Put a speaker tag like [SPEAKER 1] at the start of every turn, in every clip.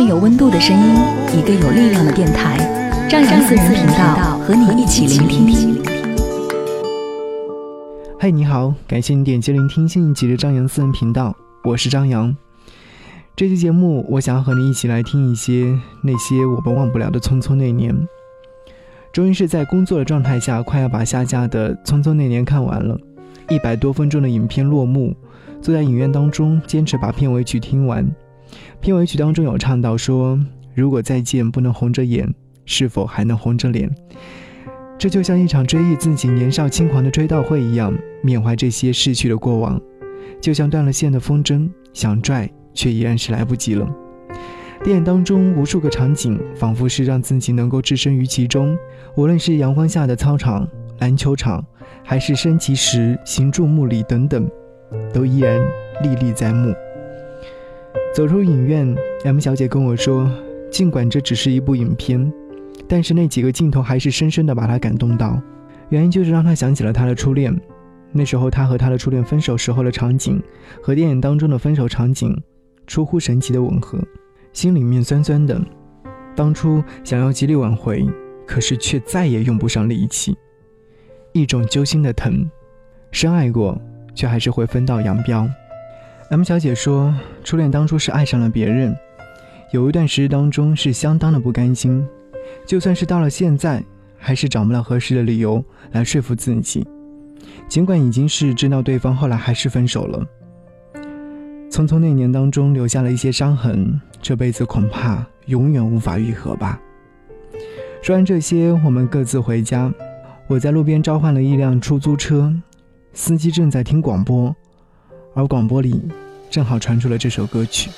[SPEAKER 1] 份有温度的声音，一个有力量的电台，张扬私人频道和你一起聆听。
[SPEAKER 2] 嗨，你好，感谢你点击聆听新一集的张扬私人频道，我是张扬。这期节目，我想要和你一起来听一些那些我们忘不了的《匆匆那年》。终于是在工作的状态下，快要把下架的《匆匆那年》看完了，一百多分钟的影片落幕，坐在影院当中，坚持把片尾曲听完。片尾曲当中有唱到说：“如果再见不能红着眼，是否还能红着脸？”这就像一场追忆自己年少轻狂的追悼会一样，缅怀这些逝去的过往，就像断了线的风筝，想拽却依然是来不及了。电影当中无数个场景，仿佛是让自己能够置身于其中，无论是阳光下的操场、篮球场，还是升旗时行注目礼等等，都依然历历在目。走出影院，M 小姐跟我说：“尽管这只是一部影片，但是那几个镜头还是深深的把她感动到。原因就是让她想起了她的初恋，那时候她和她的初恋分手时候的场景，和电影当中的分手场景出乎神奇的吻合，心里面酸酸的。当初想要极力挽回，可是却再也用不上力气，一种揪心的疼。深爱过，却还是会分道扬镳。” M 小姐说，初恋当初是爱上了别人，有一段时日当中是相当的不甘心，就算是到了现在，还是找不到合适的理由来说服自己。尽管已经是知道对方后来还是分手了，匆匆那年当中留下了一些伤痕，这辈子恐怕永远无法愈合吧。说完这些，我们各自回家。我在路边召唤了一辆出租车，司机正在听广播。而广播里正好传出了这首歌曲。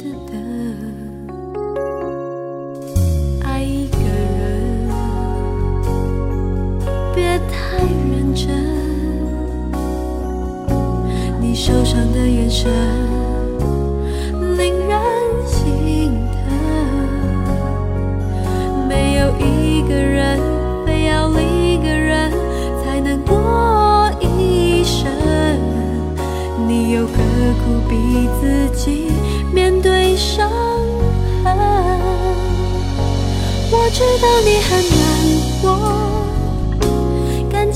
[SPEAKER 3] did that.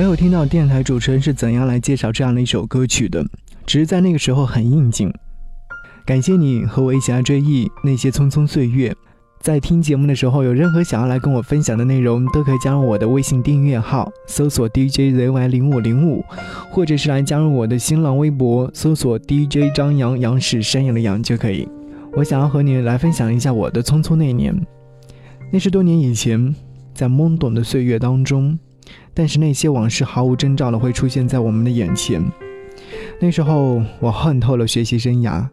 [SPEAKER 2] 没有听到电台主持人是怎样来介绍这样的一首歌曲的，只是在那个时候很应景。感谢你和我一起来追忆那些匆匆岁月。在听节目的时候，有任何想要来跟我分享的内容，都可以加入我的微信订阅号，搜索 DJZY 零五零五，或者是来加入我的新浪微博，搜索 DJ 张扬，杨是山羊的羊就可以。我想要和你来分享一下我的匆匆那年，那是多年以前，在懵懂的岁月当中。但是那些往事毫无征兆的会出现在我们的眼前。那时候我恨透了学习生涯，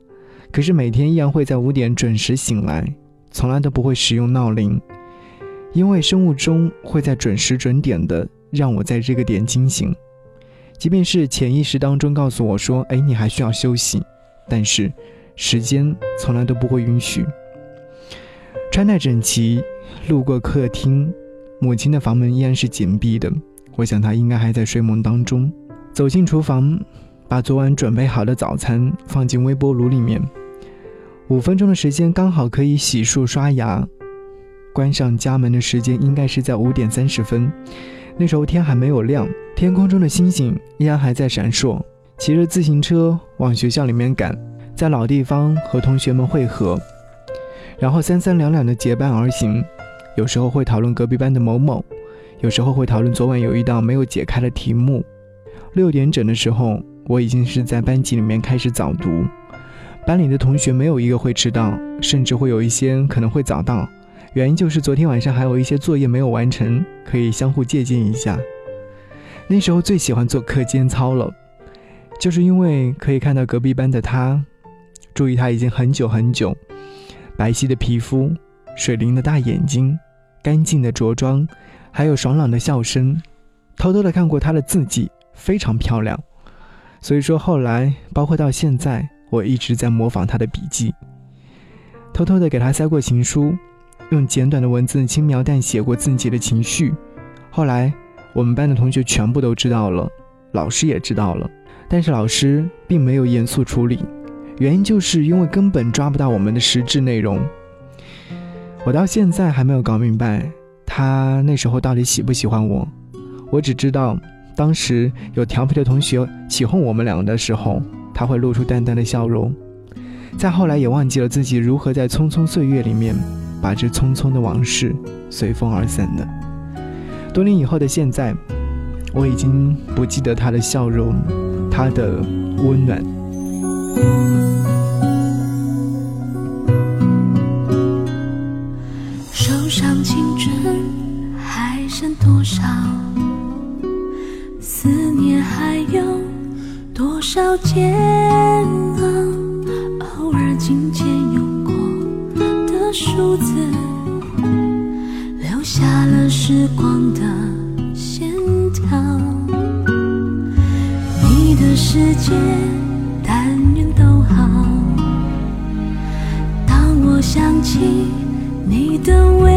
[SPEAKER 2] 可是每天依然会在五点准时醒来，从来都不会使用闹铃，因为生物钟会在准时准点的让我在这个点惊醒。即便是潜意识当中告诉我说：“哎，你还需要休息。”但是时间从来都不会允许。穿戴整齐，路过客厅。母亲的房门依然是紧闭的，我想她应该还在睡梦当中。走进厨房，把昨晚准备好的早餐放进微波炉里面。五分钟的时间刚好可以洗漱刷牙。关上家门的时间应该是在五点三十分，那时候天还没有亮，天空中的星星依然还在闪烁。骑着自行车往学校里面赶，在老地方和同学们会合，然后三三两两的结伴而行。有时候会讨论隔壁班的某某，有时候会讨论昨晚有一道没有解开的题目。六点整的时候，我已经是在班级里面开始早读。班里的同学没有一个会迟到，甚至会有一些可能会早到。原因就是昨天晚上还有一些作业没有完成，可以相互借鉴一下。那时候最喜欢做课间操了，就是因为可以看到隔壁班的他，注意他已经很久很久，白皙的皮肤，水灵的大眼睛。干净的着装，还有爽朗的笑声，偷偷的看过她的字迹，非常漂亮。所以说后来，包括到现在，我一直在模仿她的笔记，偷偷的给她塞过情书，用简短的文字轻描淡写过自己的情绪。后来，我们班的同学全部都知道了，老师也知道了，但是老师并没有严肃处理，原因就是因为根本抓不到我们的实质内容。我到现在还没有搞明白，他那时候到底喜不喜欢我。我只知道，当时有调皮的同学起哄我们两个的时候，他会露出淡淡的笑容。再后来也忘记了自己如何在匆匆岁月里面，把这匆匆的往事随风而散的。多年以后的现在，我已经不记得他的笑容，他的温暖。
[SPEAKER 3] 多少思念，还有多少煎熬？偶尔琴键用过的数字，留下了时光的线条。你的世界，但愿都好。当我想起你的微。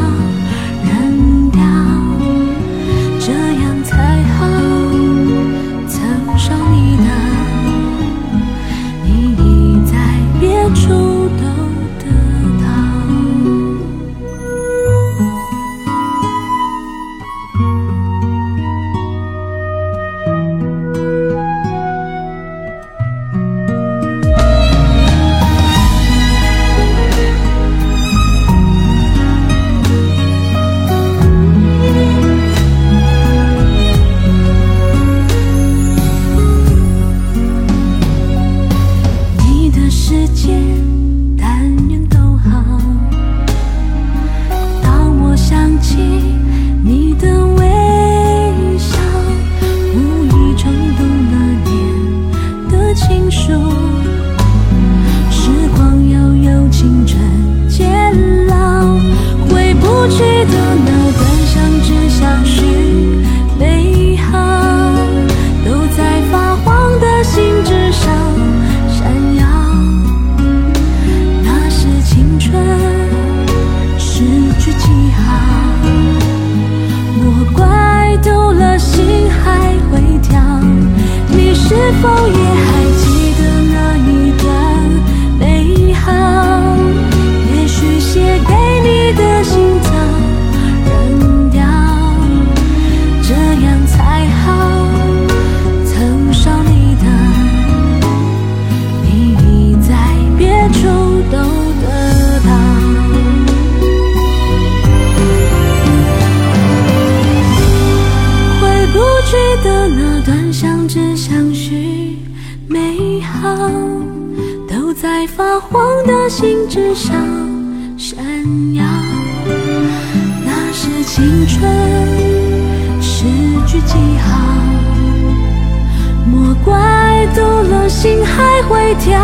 [SPEAKER 3] 跳。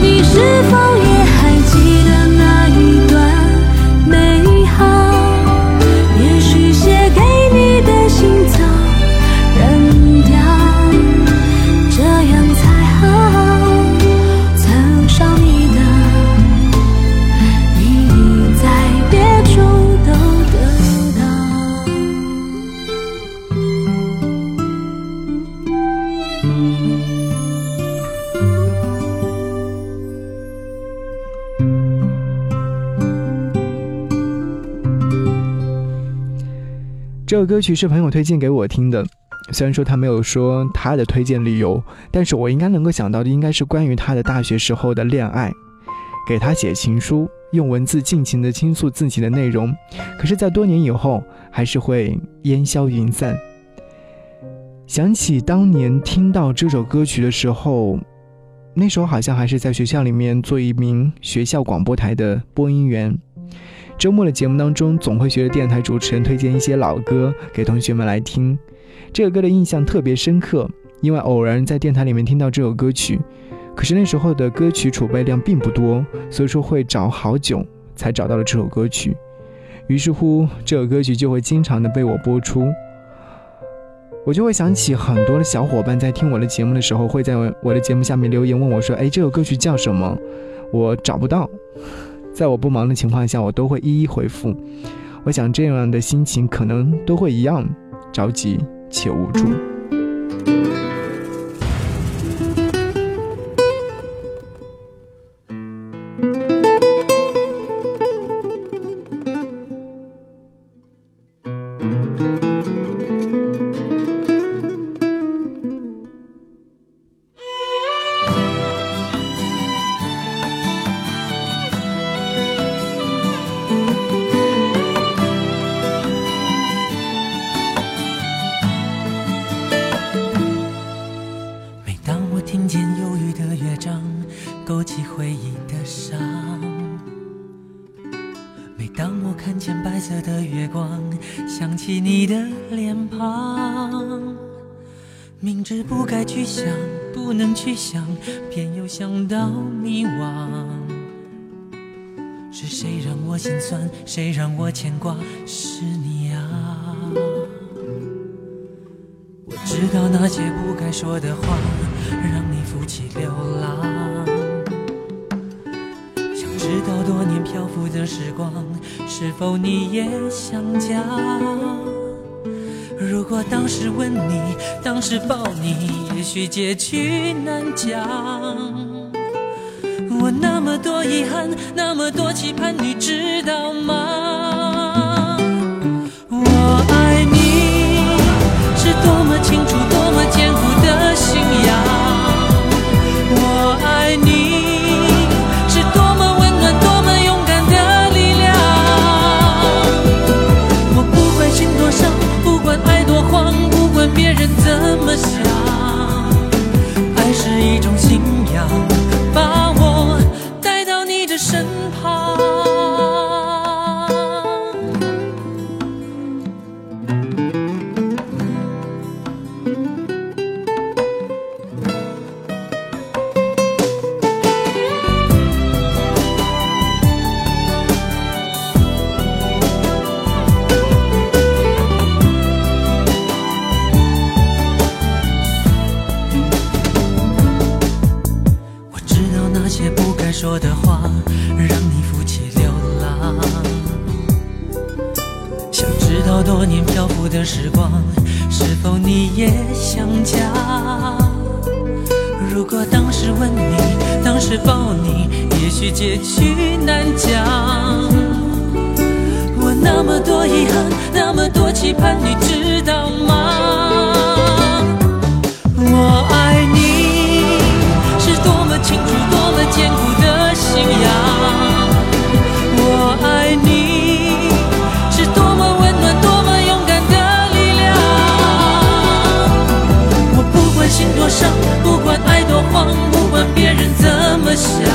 [SPEAKER 3] 你是否
[SPEAKER 2] 歌曲是朋友推荐给我听的，虽然说他没有说他的推荐理由，但是我应该能够想到的应该是关于他的大学时候的恋爱，给他写情书，用文字尽情的倾诉自己的内容，可是，在多年以后，还是会烟消云散。想起当年听到这首歌曲的时候，那时候好像还是在学校里面做一名学校广播台的播音员。周末的节目当中，总会学着电台主持人推荐一些老歌给同学们来听。这个歌的印象特别深刻，因为偶然在电台里面听到这首歌曲，可是那时候的歌曲储备量并不多，所以说会找好久才找到了这首歌曲。于是乎，这首歌曲就会经常的被我播出。我就会想起很多的小伙伴在听我的节目的时候，会在我的节目下面留言问我说：“哎，这首歌曲叫什么？”我找不到。在我不忙的情况下，我都会一一回复。我想这样的心情可能都会一样，着急且无助。
[SPEAKER 4] 你的脸庞。明知不该去想，不能去想，偏又想到迷惘。是谁让我心酸？谁让我牵挂？是你啊！我知道那些不该说的话，让你负气流浪。直到多年漂浮的时光，是否你也想家？如果当时吻你，当时抱你，也许结局难讲。我那么多遗憾，那么多期盼，你知道吗？怎么多遗憾，那么多期盼，你知道吗？我爱你是多么清楚，多么坚固的信仰。我爱你是多么温暖，多么勇敢的力量。我不管心多伤，不管爱多慌，不管别人怎么想，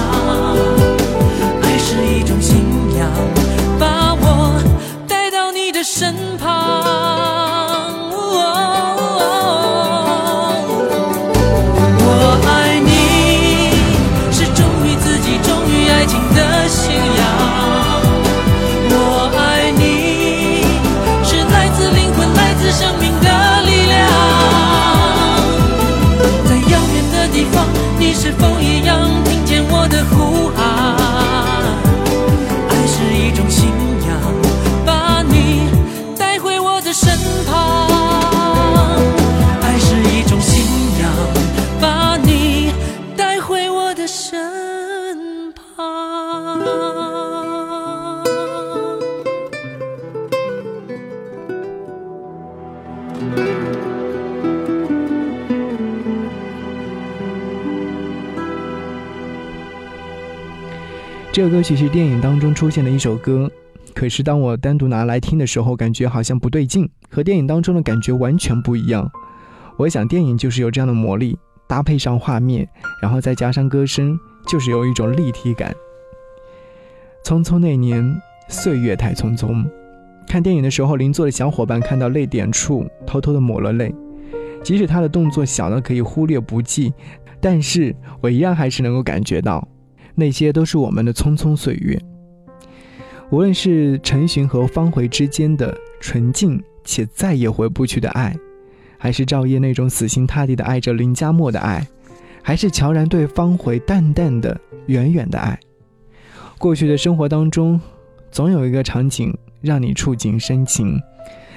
[SPEAKER 2] 这个歌曲是电影当中出现的一首歌，可是当我单独拿来听的时候，感觉好像不对劲，和电影当中的感觉完全不一样。我想电影就是有这样的魔力，搭配上画面，然后再加上歌声，就是有一种立体感。匆匆那年，岁月太匆匆。看电影的时候，邻座的小伙伴看到泪点处，偷偷的抹了泪。即使他的动作小到可以忽略不计，但是我一样还是能够感觉到。那些都是我们的匆匆岁月。无论是陈寻和方茴之间的纯净且再也回不去的爱，还是赵烨那种死心塌地的爱着林佳墨的爱，还是乔然对方茴淡淡的、远远的爱。过去的生活当中，总有一个场景让你触景生情。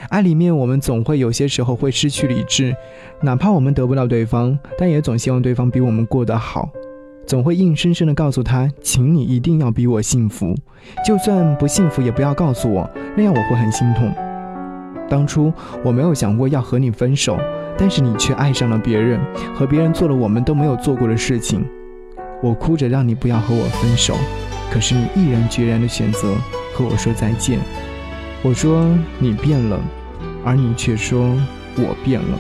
[SPEAKER 2] 爱里面，我们总会有些时候会失去理智，哪怕我们得不到对方，但也总希望对方比我们过得好。总会硬生生的告诉他，请你一定要比我幸福，就算不幸福也不要告诉我，那样我会很心痛。当初我没有想过要和你分手，但是你却爱上了别人，和别人做了我们都没有做过的事情。我哭着让你不要和我分手，可是你毅然决然的选择和我说再见。我说你变了，而你却说我变了。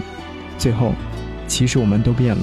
[SPEAKER 2] 最后，其实我们都变了。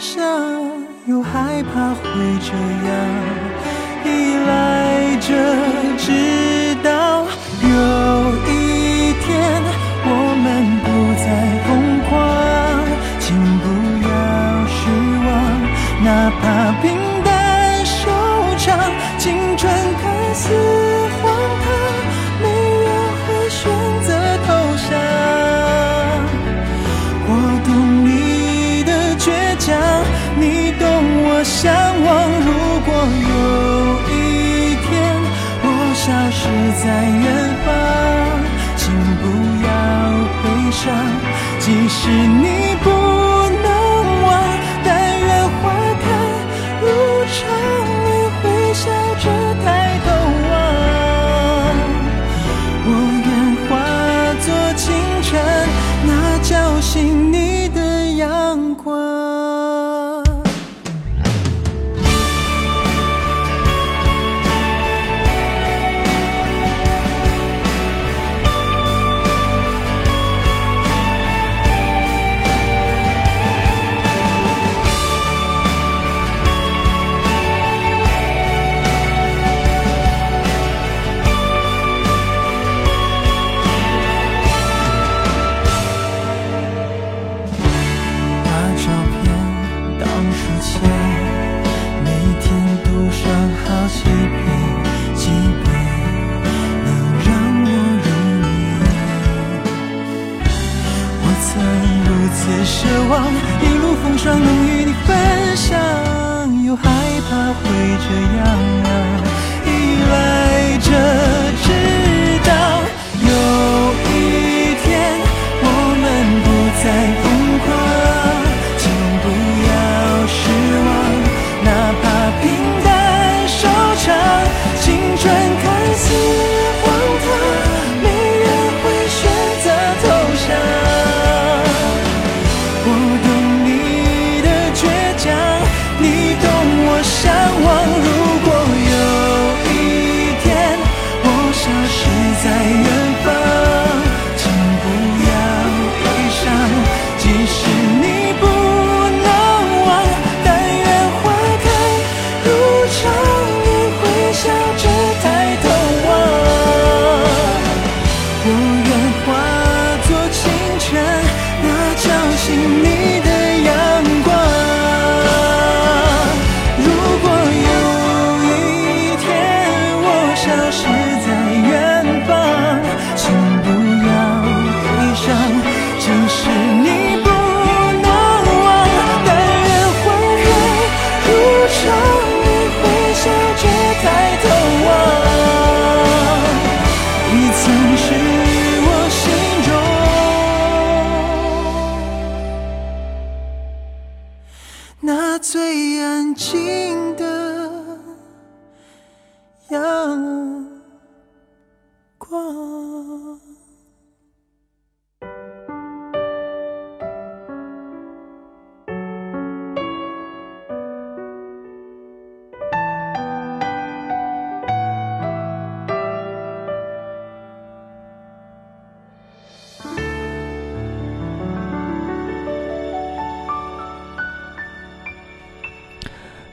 [SPEAKER 5] 想，
[SPEAKER 6] 又害怕会这样依赖着，是你不能忘，但愿花开如常，你会笑着抬头望。我愿化作清晨那叫醒你的阳光。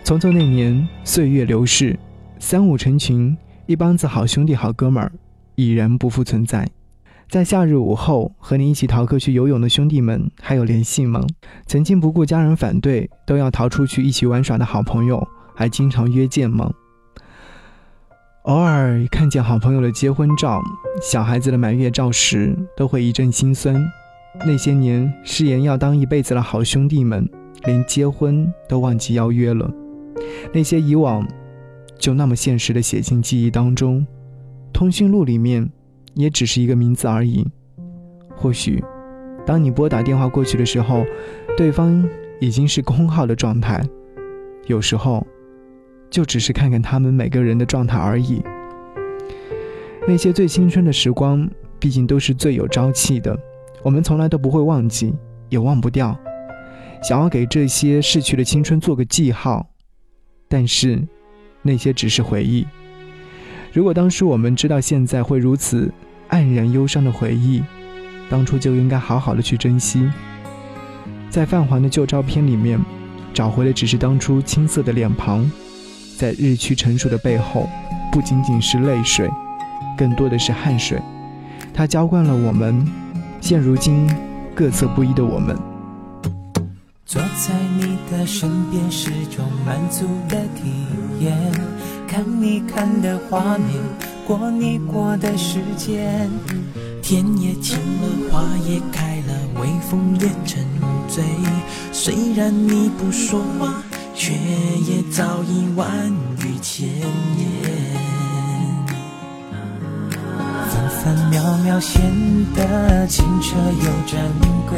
[SPEAKER 2] 匆匆那年，岁月流逝，三五成群，一帮子好兄弟、好哥们儿，已然不复存在。在夏日午后，和你一起逃课去游泳的兄弟们还有联系吗？曾经不顾家人反对，都要逃出去一起玩耍的好朋友，还经常约见吗？偶尔看见好朋友的结婚照、小孩子的满月照时，都会一阵心酸。那些年誓言要当一辈子的好兄弟们，连结婚都忘记邀约了。那些以往就那么现实的写进记忆当中，通讯录里面也只是一个名字而已。或许，当你拨打电话过去的时候，对方已经是空号的状态。有时候，就只是看看他们每个人的状态而已。那些最青春的时光，毕竟都是最有朝气的，我们从来都不会忘记，也忘不掉。想要给这些逝去的青春做个记号。但是，那些只是回忆。如果当初我们知道现在会如此黯然忧伤的回忆，当初就应该好好的去珍惜。在泛黄的旧照片里面，找回的只是当初青涩的脸庞，在日趋成熟的背后，不仅仅是泪水，更多的是汗水。它浇灌了我们，现如今各色不一的我们。
[SPEAKER 5] 坐在你的身边是种满足的体验，看你看的画面，过你过的时间。天也晴了，花也开了，微风也沉醉。虽然你不说话，却也早已万语千言。分分秒秒显得清澈又珍贵，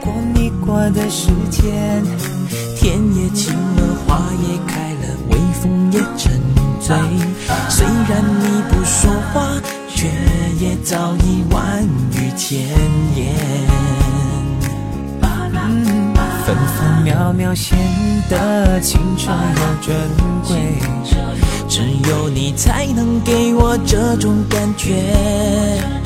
[SPEAKER 5] 过你过的时间。天也晴了，花也开了，微风也沉醉。虽然你不说话，却也早已万语千言。分分秒秒显得清澈又珍贵，只有你才能给我这种感觉。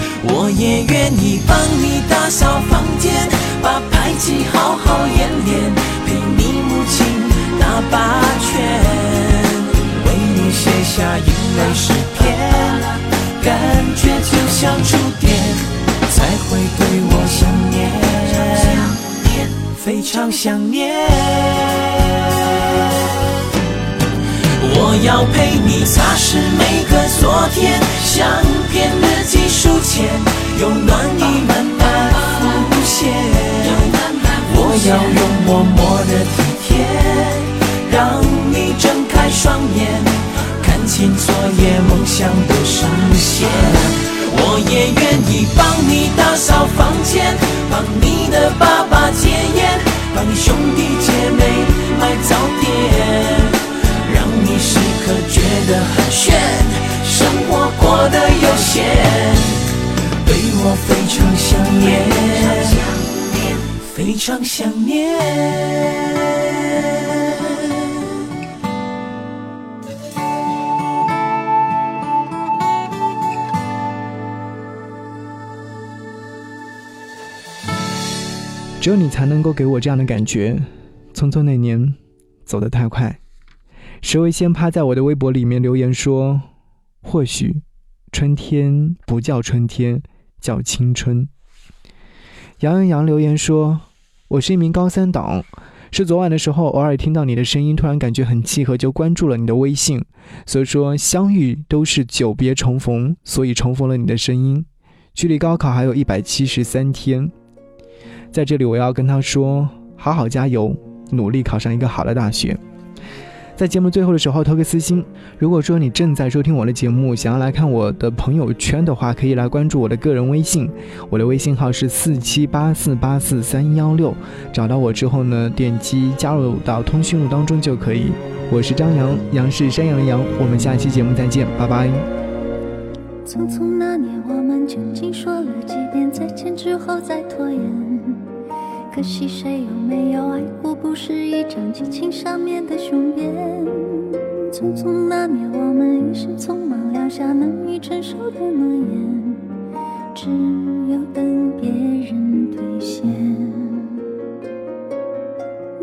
[SPEAKER 5] 我也愿意帮你打扫房间，把排气好好演练，陪你母亲打八拳，为你写下英美诗篇，感觉就像触电，才会对我想念。非常想念。我要陪你擦拭每个昨天，相片、日记、书签，用暖意慢慢浮现。我要用默默的体贴，想念。
[SPEAKER 2] 只有你才能够给我这样的感觉。匆匆那年，走得太快。石为先趴在我的微博里面留言说：“或许，春天不叫春天，叫青春。”杨阳洋留言说：“我是一名高三党，是昨晚的时候偶尔听到你的声音，突然感觉很契合，就关注了你的微信。所以说相遇都是久别重逢，所以重逢了你的声音。距离高考还有一百七十三天。”在这里，我要跟他说：好好加油，努力考上一个好的大学。在节目最后的时候投个私心，如果说你正在收听我的节目，想要来看我的朋友圈的话，可以来关注我的个人微信，我的微信号是四七八四八四三幺六。找到我之后呢，点击加入到通讯录当中就可以。我是张扬，杨是山羊的羊。我们下期节目再见，拜拜。
[SPEAKER 3] 匆匆那年，我们究竟说了几遍再见之后再拖延？可惜谁有没有爱过，不是一张激情上面的雄辩。匆匆那年，我们一时匆忙撂下难以承受的诺言，只有等别人兑现。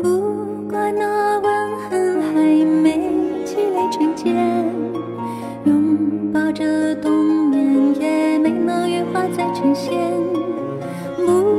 [SPEAKER 3] 不怪那吻痕还没积累成茧，拥抱着冬眠也没能羽化再成仙。不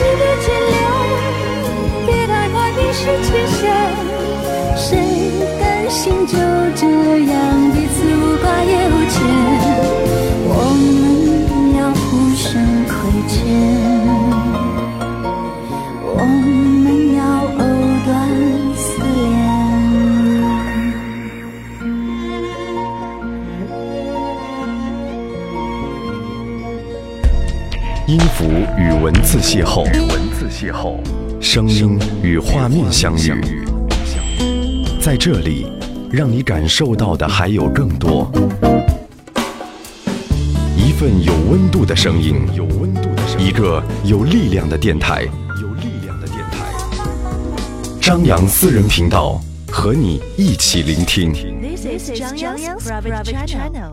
[SPEAKER 3] 去还值得眷恋，别太快冰释前嫌。
[SPEAKER 7] 字邂逅，与文字邂逅，声音与画面相遇，在这里，让你感受到的还有更多。一份有温度的声音，有温度的声音，一个有力量的电台，有力量的电台。张扬私人频道，和你一起聆听。
[SPEAKER 1] This is Zhang Yang's private channel.